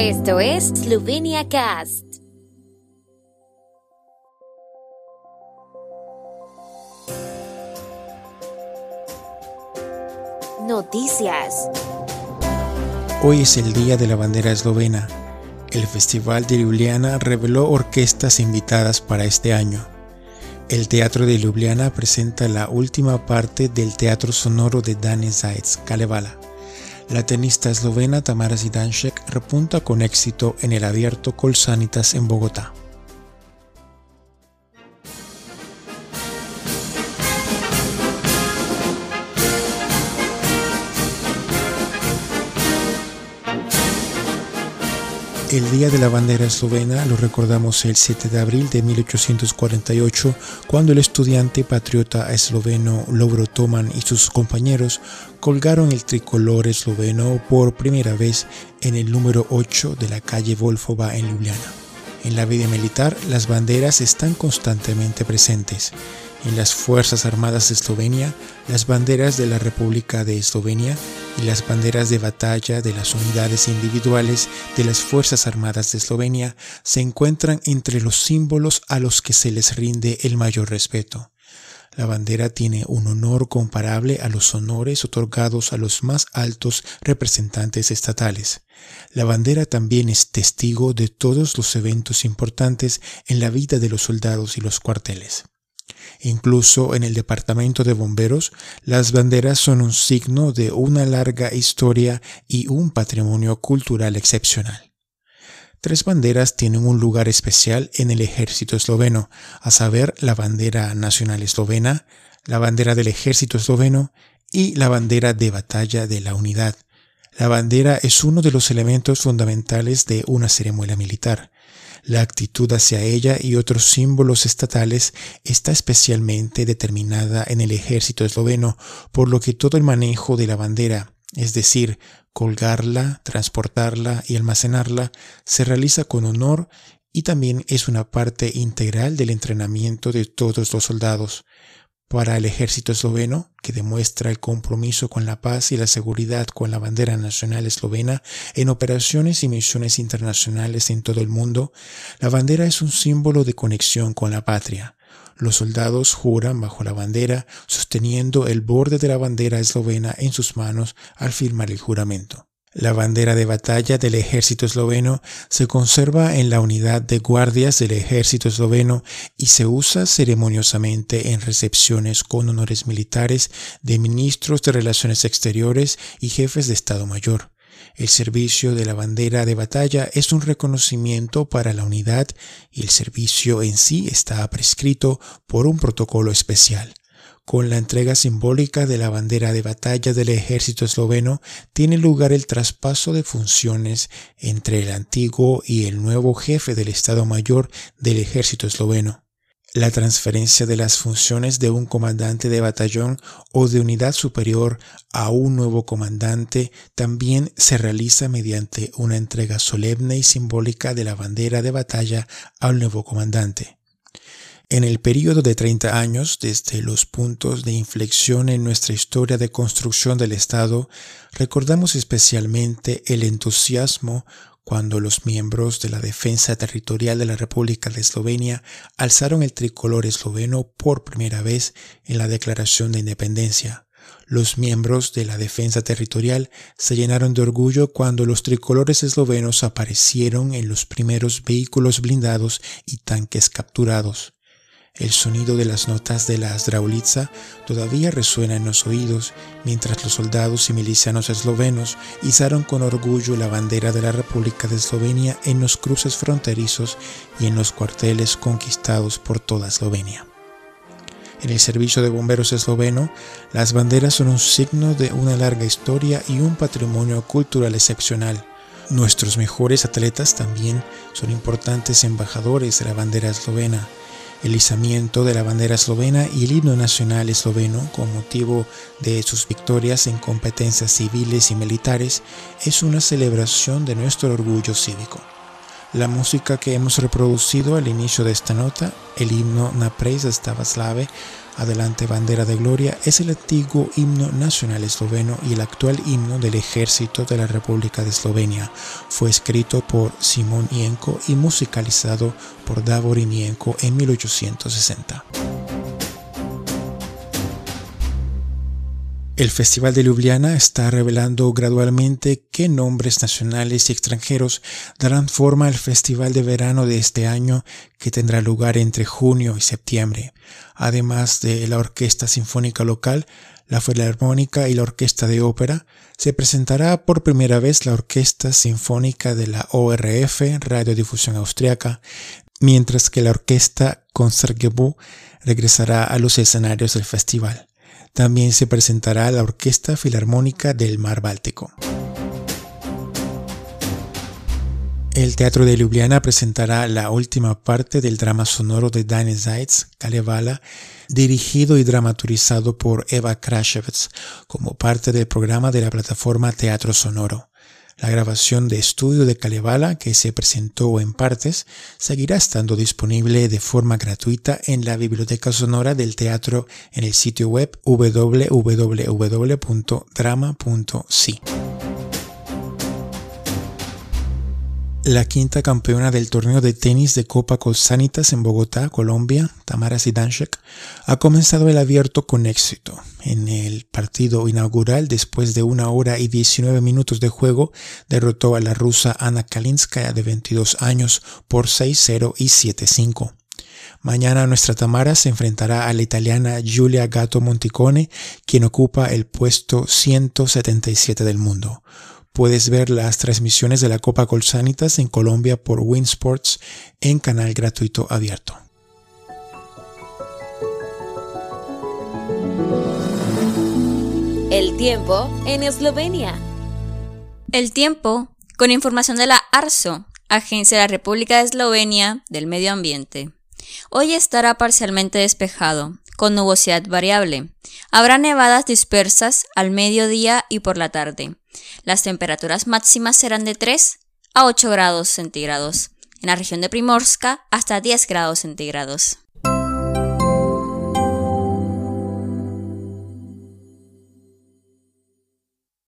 Esto es Slovenia Cast. Noticias. Hoy es el Día de la Bandera Eslovena. El Festival de Ljubljana reveló orquestas invitadas para este año. El Teatro de Ljubljana presenta la última parte del Teatro Sonoro de Dane Zajec, Kalevala. La tenista eslovena Tamara Zidanšek repunta con éxito en el abierto Colsanitas en Bogotá. El Día de la Bandera Eslovena lo recordamos el 7 de abril de 1848, cuando el estudiante patriota esloveno Lovro Toman y sus compañeros colgaron el tricolor esloveno por primera vez en el número 8 de la calle Volfova en Ljubljana. En la vida militar, las banderas están constantemente presentes. En las Fuerzas Armadas de Eslovenia, las banderas de la República de Eslovenia y las banderas de batalla de las unidades individuales de las Fuerzas Armadas de Eslovenia se encuentran entre los símbolos a los que se les rinde el mayor respeto. La bandera tiene un honor comparable a los honores otorgados a los más altos representantes estatales. La bandera también es testigo de todos los eventos importantes en la vida de los soldados y los cuarteles. Incluso en el departamento de bomberos, las banderas son un signo de una larga historia y un patrimonio cultural excepcional. Tres banderas tienen un lugar especial en el ejército esloveno, a saber la bandera nacional eslovena, la bandera del ejército esloveno y la bandera de batalla de la unidad. La bandera es uno de los elementos fundamentales de una ceremonia militar. La actitud hacia ella y otros símbolos estatales está especialmente determinada en el ejército esloveno, por lo que todo el manejo de la bandera, es decir, colgarla, transportarla y almacenarla, se realiza con honor y también es una parte integral del entrenamiento de todos los soldados. Para el ejército esloveno, que demuestra el compromiso con la paz y la seguridad con la bandera nacional eslovena en operaciones y misiones internacionales en todo el mundo, la bandera es un símbolo de conexión con la patria. Los soldados juran bajo la bandera, sosteniendo el borde de la bandera eslovena en sus manos al firmar el juramento. La bandera de batalla del ejército esloveno se conserva en la unidad de guardias del ejército esloveno y se usa ceremoniosamente en recepciones con honores militares de ministros de Relaciones Exteriores y jefes de Estado Mayor. El servicio de la bandera de batalla es un reconocimiento para la unidad y el servicio en sí está prescrito por un protocolo especial. Con la entrega simbólica de la bandera de batalla del ejército esloveno tiene lugar el traspaso de funciones entre el antiguo y el nuevo jefe del Estado Mayor del ejército esloveno. La transferencia de las funciones de un comandante de batallón o de unidad superior a un nuevo comandante también se realiza mediante una entrega solemne y simbólica de la bandera de batalla al nuevo comandante. En el periodo de 30 años, desde los puntos de inflexión en nuestra historia de construcción del Estado, recordamos especialmente el entusiasmo cuando los miembros de la Defensa Territorial de la República de Eslovenia alzaron el tricolor esloveno por primera vez en la Declaración de Independencia. Los miembros de la Defensa Territorial se llenaron de orgullo cuando los tricolores eslovenos aparecieron en los primeros vehículos blindados y tanques capturados. El sonido de las notas de la Zdraulica todavía resuena en los oídos mientras los soldados y milicianos eslovenos izaron con orgullo la bandera de la República de Eslovenia en los cruces fronterizos y en los cuarteles conquistados por toda Eslovenia. En el servicio de bomberos esloveno, las banderas son un signo de una larga historia y un patrimonio cultural excepcional. Nuestros mejores atletas también son importantes embajadores de la bandera eslovena el izamiento de la bandera eslovena y el himno nacional esloveno con motivo de sus victorias en competencias civiles y militares es una celebración de nuestro orgullo cívico. La música que hemos reproducido al inicio de esta nota, el himno Na Preza Slave, Adelante Bandera de Gloria, es el antiguo himno nacional esloveno y el actual himno del ejército de la República de Eslovenia. Fue escrito por Simón Ienko y musicalizado por Davor Ienko en 1860. El Festival de Ljubljana está revelando gradualmente qué nombres nacionales y extranjeros darán forma al Festival de Verano de este año que tendrá lugar entre junio y septiembre. Además de la Orquesta Sinfónica Local, la Filarmónica y la Orquesta de Ópera, se presentará por primera vez la Orquesta Sinfónica de la ORF, Radiodifusión Austriaca, mientras que la Orquesta Concertgebouw regresará a los escenarios del festival. También se presentará la Orquesta Filarmónica del Mar Báltico. El Teatro de Ljubljana presentará la última parte del drama sonoro de Dane Zeitz, Kalevala, dirigido y dramaturgizado por Eva Krashevets, como parte del programa de la plataforma Teatro Sonoro. La grabación de estudio de Kalevala, que se presentó en partes, seguirá estando disponible de forma gratuita en la biblioteca sonora del teatro en el sitio web www.drama.si. La quinta campeona del torneo de tenis de Copa Colsanitas en Bogotá, Colombia, Tamara Sidanchek, ha comenzado el abierto con éxito. En el partido inaugural, después de una hora y 19 minutos de juego, derrotó a la rusa Ana Kalinskaya de 22 años por 6-0 y 7-5. Mañana nuestra Tamara se enfrentará a la italiana Giulia Gatto Monticone, quien ocupa el puesto 177 del mundo. Puedes ver las transmisiones de la Copa Colsanitas en Colombia por Winsports en canal gratuito abierto. El tiempo en Eslovenia. El tiempo con información de la ARSO, Agencia de la República de Eslovenia del Medio Ambiente. Hoy estará parcialmente despejado, con nubosidad variable. Habrá nevadas dispersas al mediodía y por la tarde. Las temperaturas máximas serán de 3 a 8 grados centígrados. En la región de Primorska hasta 10 grados centígrados.